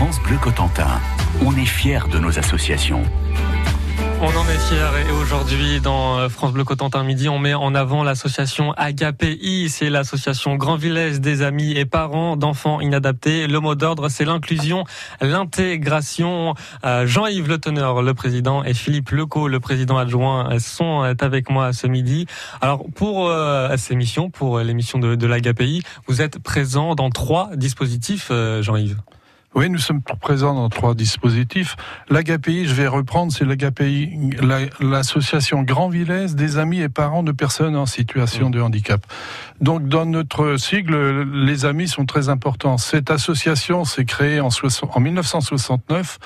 France Bleu Cotentin, on est fiers de nos associations. On en est fiers et aujourd'hui dans euh, France Bleu Cotentin Midi, on met en avant l'association AGAPI, c'est l'association Grand Village des amis et parents d'enfants inadaptés. Le mot d'ordre, c'est l'inclusion, l'intégration. Euh, Jean-Yves Le Teneur, le président, et Philippe Leco, le président adjoint, sont avec moi ce midi. Alors pour euh, ces missions, pour l'émission de, de l'AGAPI, vous êtes présent dans trois dispositifs, Jean-Yves. Oui, nous sommes présents dans trois dispositifs. L'AGAPI, je vais reprendre, c'est l'AGAPI, l'association Grand des amis et parents de personnes en situation de handicap. Donc, dans notre sigle, les amis sont très importants. Cette association s'est créée en, en 1969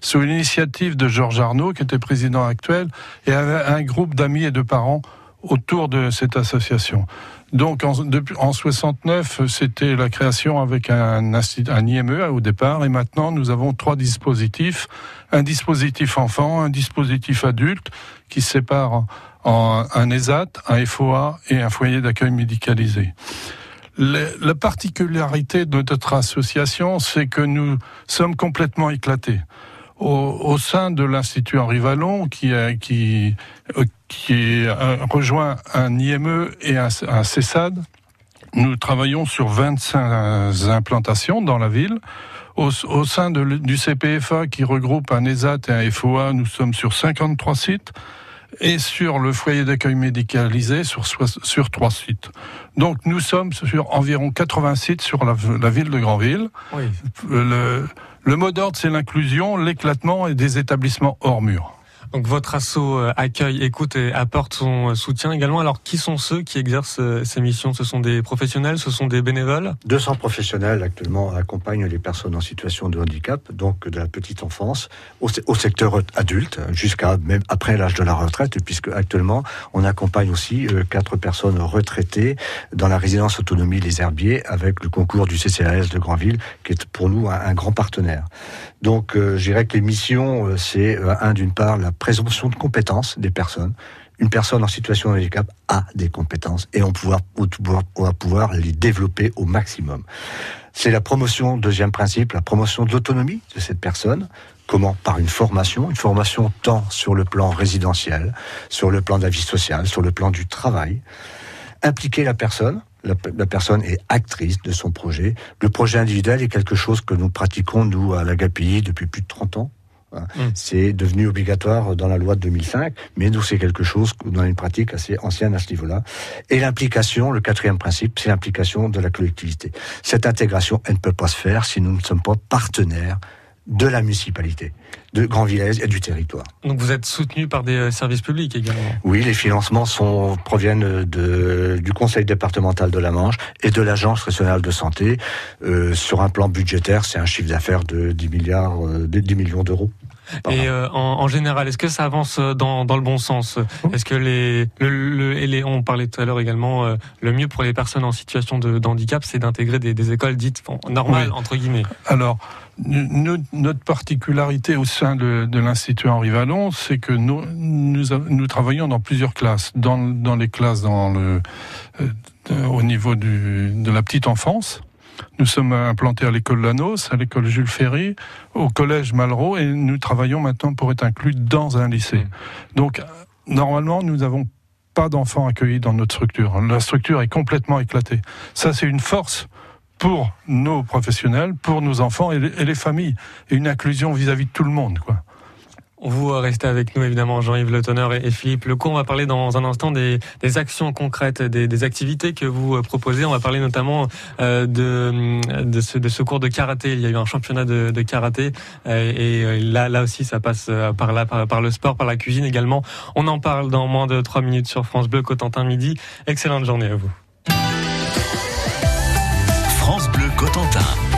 sous l'initiative de Georges Arnaud, qui était président actuel, et avait un groupe d'amis et de parents autour de cette association. Donc en, depuis, en 69, c'était la création avec un, un IME au départ, et maintenant nous avons trois dispositifs un dispositif enfant, un dispositif adulte qui sépare un ESAT, un FOA et un foyer d'accueil médicalisé. la particularité de notre association, c'est que nous sommes complètement éclatés au, sein de l'Institut Henri Vallon, qui, qui rejoint un IME et un, un CESAD. Nous travaillons sur 25 implantations dans la ville. Au, au sein de, du CPFA, qui regroupe un ESAT et un FOA, nous sommes sur 53 sites et sur le foyer d'accueil médicalisé sur, sur trois sites. Donc nous sommes sur environ 80 sites sur la, la ville de Granville. Oui. Le, le mot d'ordre, c'est l'inclusion, l'éclatement et des établissements hors murs. Donc votre assaut euh, accueille, écoute et apporte son euh, soutien également. Alors qui sont ceux qui exercent euh, ces missions? Ce sont des professionnels, ce sont des bénévoles? 200 professionnels actuellement accompagnent les personnes en situation de handicap, donc de la petite enfance au, secteur adulte jusqu'à même après l'âge de la retraite, puisque actuellement on accompagne aussi quatre personnes retraitées dans la résidence autonomie Les Herbiers avec le concours du CCAS de Granville, qui est pour nous un, grand partenaire. Donc je dirais que les missions, c'est un d'une part la présomption de compétences des personnes. Une personne en situation de handicap a des compétences et on, on va pouvoir les développer au maximum. C'est la promotion, deuxième principe, la promotion de l'autonomie de cette personne. Comment? Par une formation, une formation tant sur le plan résidentiel, sur le plan de la vie sociale, sur le plan du travail. Impliquer la personne, la, la, personne est actrice de son projet. Le projet individuel est quelque chose que nous pratiquons, nous, à l'AGAPI, depuis plus de 30 ans. Mm. C'est devenu obligatoire dans la loi de 2005, mais nous, c'est quelque chose dans une pratique assez ancienne à ce niveau-là. Et l'implication, le quatrième principe, c'est l'implication de la collectivité. Cette intégration, elle ne peut pas se faire si nous ne sommes pas partenaires de la municipalité, de Grand Villers et du territoire. Donc vous êtes soutenu par des euh, services publics également Oui, les financements sont, proviennent de, du Conseil départemental de la Manche et de l'Agence nationale de santé. Euh, sur un plan budgétaire, c'est un chiffre d'affaires de 10 milliards, euh, 10 millions d'euros. Et euh, en, en, général, est-ce que ça avance dans, dans le bon sens? Est-ce que les, le, et les, on parlait tout à l'heure également, euh, le mieux pour les personnes en situation de, handicap, c'est d'intégrer des, des, écoles dites normales entre guillemets. Alors, notre particularité au sein de, l'Institut Henri Vallon, c'est que nous, travaillons dans plusieurs classes. Dans, les classes dans le, au niveau de la petite enfance, nous sommes implantés à l'école Lanos, à l'école Jules Ferry, au collège Malraux, et nous travaillons maintenant pour être inclus dans un lycée. Donc, normalement, nous n'avons pas d'enfants accueillis dans notre structure. La structure est complètement éclatée. Ça, c'est une force pour nos professionnels, pour nos enfants et les, familles, une inclusion vis-à-vis -vis de tout le monde, quoi. Vous restez avec nous évidemment Jean-Yves Le Tonner et Philippe Lecourt. On va parler dans un instant des, actions concrètes, des, activités que vous euh, proposez. On va parler notamment euh, de, ce, cours de karaté. Il y a eu un championnat de, karaté euh, et là, aussi ça passe par le sport, par la cuisine également. On en parle dans moins de trois minutes sur France Bleu Cotentin midi. Excellente journée à vous. Cotentin.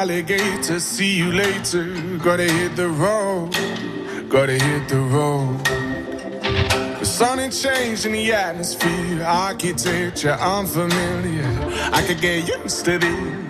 alligator. See you later. Gotta hit the road. Gotta hit the road. The sun ain't changed in the atmosphere. Architecture unfamiliar. I could get used to this.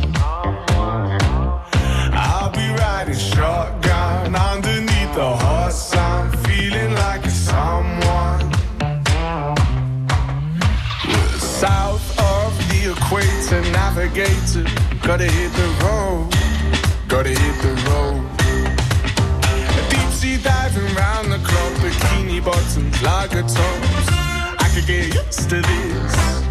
Navigator, gotta hit the road, gotta hit the road. Deep sea diving round the clock, bikini bottoms, lager tops. I could get used to this.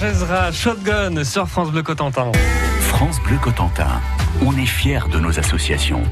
Georges Ezra, Shotgun sur France Bleu Cotentin. France Bleu Cotentin. On est fiers de nos associations.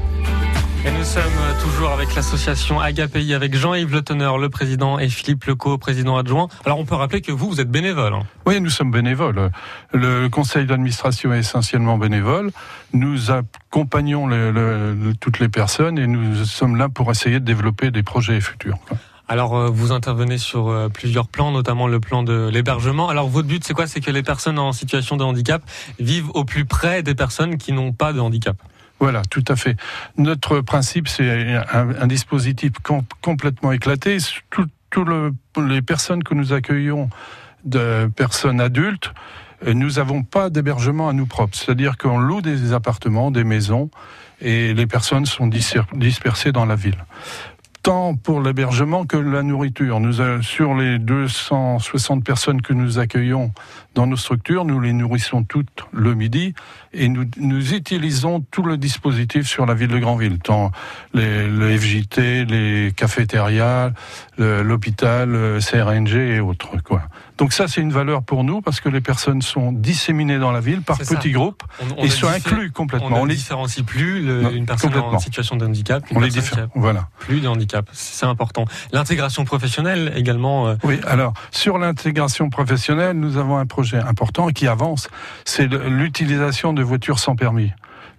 Et nous sommes toujours avec l'association Agapi, avec Jean-Yves Le Teneur, le président, et Philippe Leco, président adjoint. Alors on peut rappeler que vous, vous êtes bénévole. hein. Oui, nous sommes bénévoles. Le conseil d'administration est essentiellement bénévole. Nous accompagnons le- le- le- toutes les personnes et nous sommes là pour essayer de développer des projets futurs. quoi. Alors euh, vous intervenez sur euh, plusieurs plans, notamment le plan de l'hébergement. Alors votre but c'est quoi? C'est que les personnes en situation de handicap vivent au plus près des personnes qui n'ont pas de handicap. Voilà, tout à fait. Notre principe, c'est un, dispositif com- complètement éclaté. Tout, tout le- les personnes que nous accueillons de personnes adultes, euh, nous n'avons pas d'hébergement à nous propres. C'est-à-dire qu'on loue des appartements, des maisons, et les personnes sont dispersées dans la ville. Tant pour l'hébergement que la nourriture. Nous, euh, sur les 260 personnes que nous accueillons dans nos structures, nous les nourrissons toutes le midi et nous, nous utilisons tout le dispositif sur la ville de Granville, tant les, le FJT, les cafétérias, l'hôpital, le CRNG et autres. Quoi. Donc ça, c'est une valeur pour nous parce que les personnes sont disséminées dans la ville par ça. petits groupes On, on et sont inclus complètement. On ne les, différencie plus le- Non, une personne en situation de handicap, une on les diffère. Voilà. plus de handicap. C'est important. L'intégration professionnelle également. euh, Oui, alors sur l'intégration professionnelle, nous avons un projet important qui avance, c'est l'utilisation de voitures sans permis.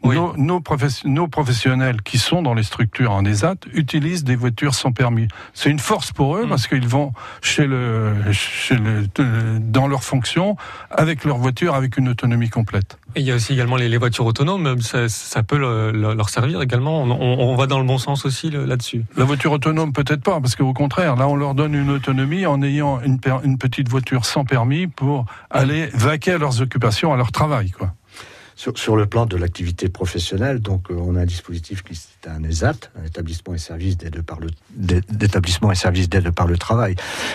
Oui. Nos, nos, professe- nos professionnels qui sont dans les structures en ESAT utilisent des voitures sans permis. C'est une force pour eux Mm. parce qu'ils vont chez le, chez le, dans leurs fonctions avec leur voiture avec une autonomie complète. Et il y a aussi également les, les voitures autonomes. Ça, ça peut le- le- leur servir également. On, on- on va dans le bon sens aussi le- là-dessus. La voiture autonome, peut-être pas, parce qu'au contraire, là, on leur donne une autonomie en ayant une, per- une petite voiture sans permis pour aller vaquer à leurs occupations, à leur travail, quoi. Sur, le plan de l'activité professionnelle, donc euh, on a un dispositif qui est un ESAT, un établissement et service d'aide par le d'établissements et services d'aide par le travail.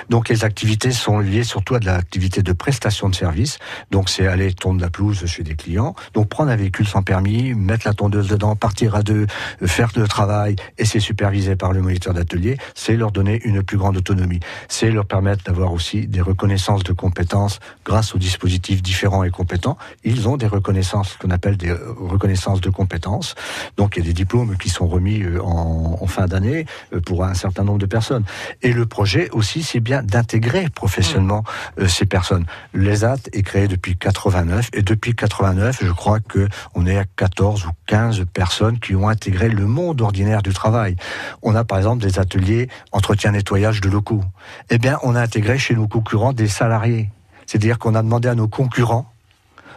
Donc les activités sont liées surtout à de l'activité de prestation de services. Donc c'est aller tondre la pelouse chez des clients. Donc prendre un véhicule sans permis, mettre la tondeuse dedans, partir à deux, faire le travail et c'est supervisé par le moniteur d'atelier, c'est leur donner une plus grande autonomie. C'est leur permettre d'avoir aussi des reconnaissances de compétences grâce aux dispositifs différents et compétents. Ils ont des reconnaissances qu'on appelle des reconnaissances de compétences. Donc il y a des diplômes qui sont remis euh, en, en fin d'année euh, pour un certain nombre de personnes. Et le projet aussi, c'est bien d'intégrer professionnellement mmh. euh, ces personnes. L'ESAT est créé depuis 89 et depuis 89, je crois que on est à 14 ou 15 personnes qui ont intégré le monde ordinaire du travail. On a par exemple des ateliers entretien nettoyage de locaux. Eh bien, on a intégré chez nos concurrents des salariés. C'est-à-dire qu'on a demandé à nos concurrents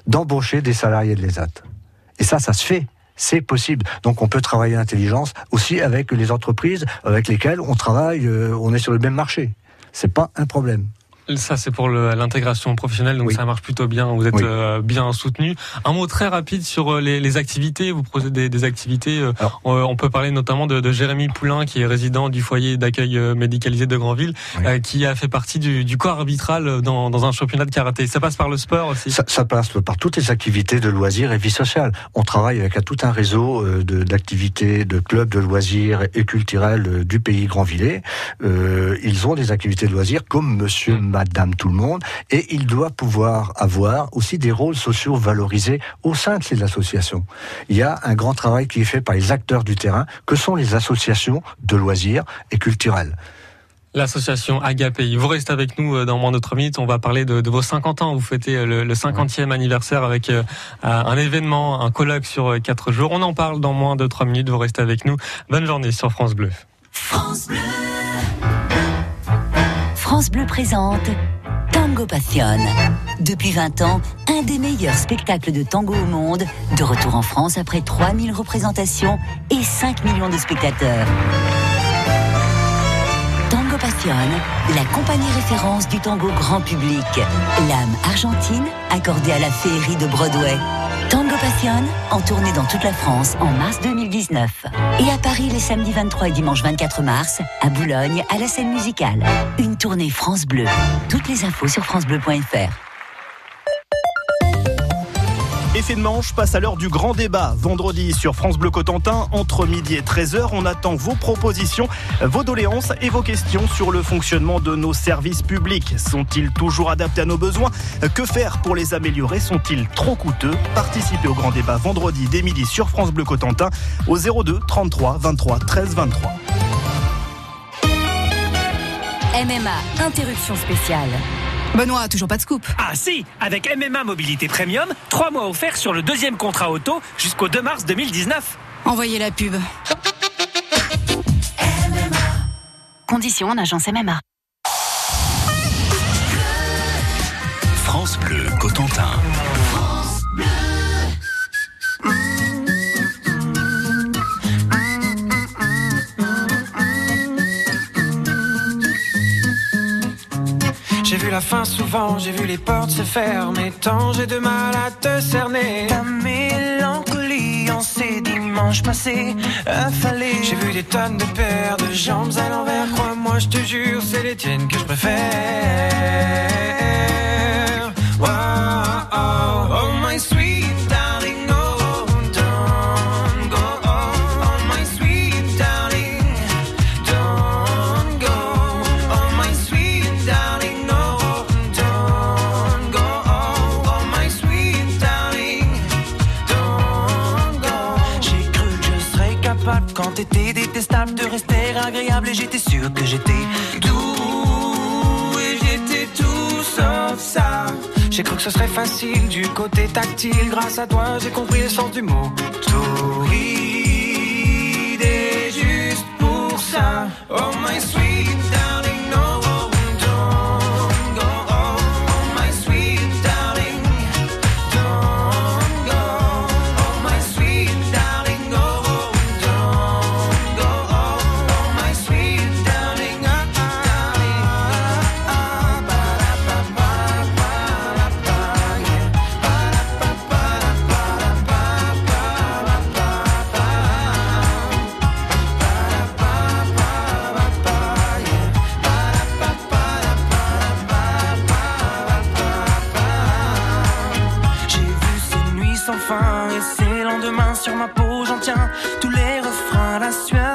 d'embaucher des salariés de l'ESAT. Et ça, ça se fait. C'est possible. Donc on peut travailler l'intelligence aussi avec les entreprises avec lesquelles on travaille, euh, on est sur le même marché. C'est pas un problème. Ça, c'est pour l'intégration professionnelle, donc ça marche plutôt bien. Vous êtes euh, bien soutenu. Un mot très rapide sur euh, les, les activités. Vous proposez des, des activités. Euh, on peut parler notamment de, de, Jérémy Poulain, qui est résident du foyer d'accueil médicalisé de Grandville, qui a fait partie du, du corps arbitral dans, dans, un championnat de karaté. Ça passe par le sport aussi. Ça, ça, passe par toutes les activités de loisirs et vie sociale. On travaille avec tout un réseau d'activités, de, de, clubs de loisirs et culturels du pays Grandvillais. Euh, ils ont des activités de loisirs comme Monsieur mmh. Madame tout le monde, et il doit pouvoir avoir aussi des rôles sociaux valorisés au sein de ces associations. Il y a un grand travail qui est fait par les acteurs du terrain, que sont les associations de loisirs et culturelles. L'association Agapei. Vous restez avec nous euh, dans moins de 3 minutes. On va parler de, de vos 50 ans. Vous fêtez euh, le, le 50e anniversaire avec euh, un événement, un colloque sur 4 jours. On en parle dans moins de 3 minutes. Vous restez avec nous. Bonne journée sur France Bleu. France Bleu. France Bleu présente Tango Passion. Depuis 20 ans, un des meilleurs spectacles de tango au monde, de retour en France après 3000 représentations et 5 millions de spectateurs. Tango Passion, la compagnie référence du tango grand public. L'âme argentine accordée à la féerie de Broadway. En tournée dans toute la France en mars 2019. Et à Paris les samedis 23 et dimanche 24 mars, à Boulogne, à la scène musicale. Une tournée France Bleu. Toutes les infos sur francebleu.fr. Effet de manche passe à l'heure du grand débat. Vendredi sur France Bleu Cotentin, entre midi et 13h, on attend vos propositions, vos doléances et vos questions sur le fonctionnement de nos services publics. Sont-ils toujours adaptés à nos besoins? Que faire pour les améliorer? Sont-ils trop coûteux? Participez au grand débat vendredi dès midi sur France Bleu Cotentin au 02 33 23 13 23. MMA, interruption spéciale. Benoît, toujours pas de scoop. Ah si, avec MMA Mobilité Premium, 3 mois offerts sur le deuxième contrat auto jusqu'au 2 mars 2019. Envoyez la pub. Conditions en agence MMA. France Bleu Cotentin. Vu la fin souvent, j'ai vu les portes se fermer. Tant j'ai de mal à te cerner. Ta mélancolie en ces dimanches passés, affalés. J'ai vu des tonnes de paires de jambes à l'envers. Crois-moi, je te jure, c'est les tiennes que je préfère. Et j'étais sûr que j'étais doux et j'étais tout sauf ça. J'ai cru que ce serait facile du côté tactile. Grâce à toi, j'ai compris le sens du mot. Et ces lendemains sur ma peau, j'en tiens tous les refrains, la sueur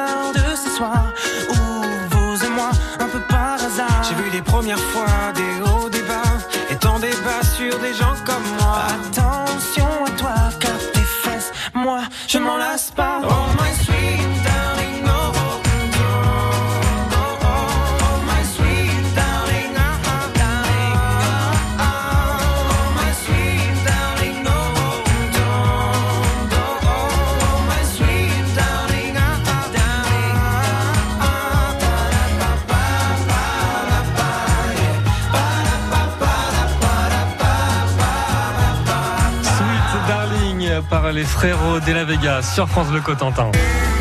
les frérots de la Vega sur France Bleu Cotentin.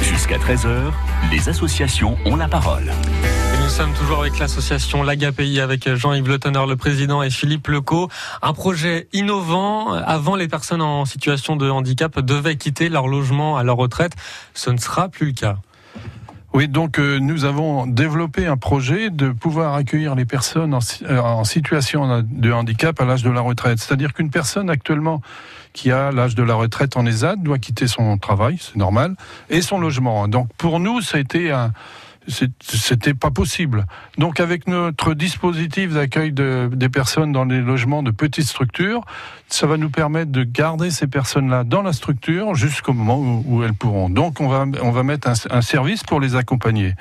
Jusqu'à 13h, les associations ont la parole. Et nous sommes toujours avec l'association l'AGAPI avec Jean-Yves Le Teneur, le président, et Philippe Leco. Un projet innovant. Avant, les personnes en situation de handicap devaient quitter leur logement à leur retraite. Ce ne sera plus le cas. Oui, donc euh, nous avons développé un projet de pouvoir accueillir les personnes euh, en situation de handicap à l'âge de la retraite. C'est-à-dire qu'une personne actuellement qui a l'âge de la retraite en ESAD doit quitter son travail, c'est normal, et son logement. Donc pour nous, ça a été un c'était pas possible. Donc avec notre dispositif d'accueil de- des personnes dans les logements de petites structures, ça va nous permettre de garder ces personnes-là dans la structure jusqu'au moment où, elles pourront. Donc on va, on va mettre un, service pour les accompagner.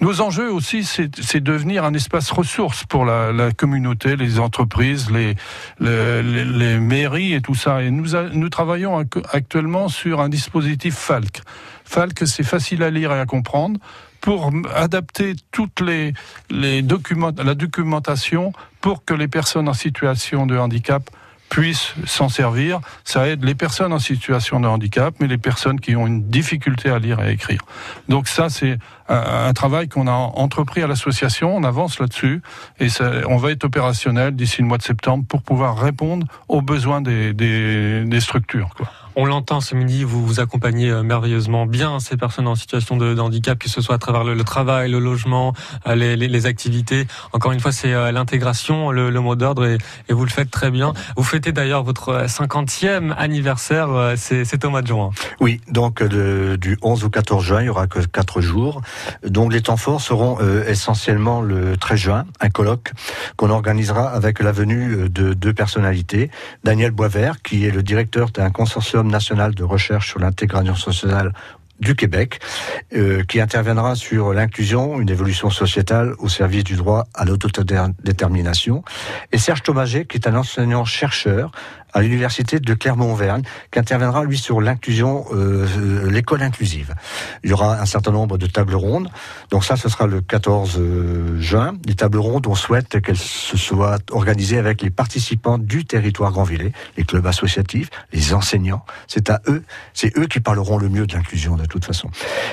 Nos enjeux aussi, c'est devenir un espace ressource pour la, communauté, les entreprises, les, les, mairies et tout ça. Et nous, a- nous travaillons ac- actuellement sur un dispositif FALC. FALC, c'est facile à lire et à comprendre pour adapter toutes les, les documents, la documentation pour que les personnes en situation de handicap puissent s'en servir. Ça aide les personnes en situation de handicap, mais les personnes qui ont une difficulté à lire et à écrire. Donc ça, c'est un, travail qu'on a entrepris à l'association. On avance là-dessus et ça, on va être opérationnel d'ici le mois de septembre pour pouvoir répondre aux besoins des, des, des structures. Quoi. On l'entend ce midi, vous vous accompagnez euh, merveilleusement bien ces personnes en situation de, de handicap, que ce soit à travers le, le travail, le logement, euh, les, les- les activités. Encore une fois, c'est euh, l'intégration, le, le mot d'ordre, et, et vous le faites très bien. Vous fêtez d'ailleurs votre euh, 50e anniversaire, c'est au mois de juin. Oui, donc de- du 11 au 14 juin, il y aura que quatre jours. Donc les temps forts seront euh, essentiellement le 13 juin, un colloque qu'on organisera avec la venue euh, de deux personnalités. Daniel Boisvert, qui est le directeur d'un consortium national de recherche sur l'intégration sociale du Québec, euh, qui interviendra sur l'inclusion, une évolution sociétale au service du droit à l'autodétermination, et Serge Thomaget, qui est un enseignant-chercheur à l'université de Clermont-Auvergne, qui interviendra lui sur l'inclusion, euh, euh, l'école inclusive. Il y aura un certain nombre de tables rondes. Donc ça, ce sera le 14 euh, juin. Les tables rondes, on souhaite qu'elles se soient organisées avec les participants du territoire Grandvillers, les clubs associatifs, les enseignants. C'est à eux, c'est eux qui parleront le mieux de l'inclusion de toute façon.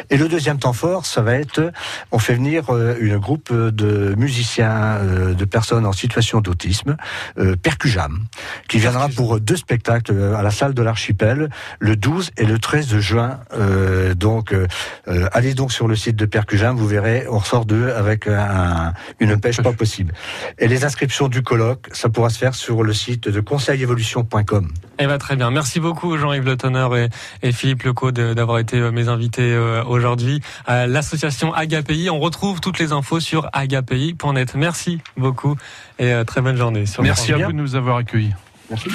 Et le deuxième temps fort, ça va être, on fait venir euh, une groupe de musiciens, euh, de personnes en situation d'autisme, euh, Percujam, qui viendra pour deux spectacles euh, à la salle de l'Archipel le 12 et le 13 de juin. Euh, donc, euh, allez donc sur le site de Percujam, vous verrez, on ressort d'eux avec un- une pêche pas possible. Et les inscriptions du colloque, ça pourra se faire sur le site de conseillevolution.com. Eh ben, très bien. Merci beaucoup Jean-Yves Le Teneur et, et Philippe Leco de- d'avoir été mes invités aujourd'hui. Euh, L'association AGAPI, on retrouve toutes les infos sur agapi.net. Merci beaucoup et très bonne journée. sur Merci à vous de nous avoir accueillis. Merci.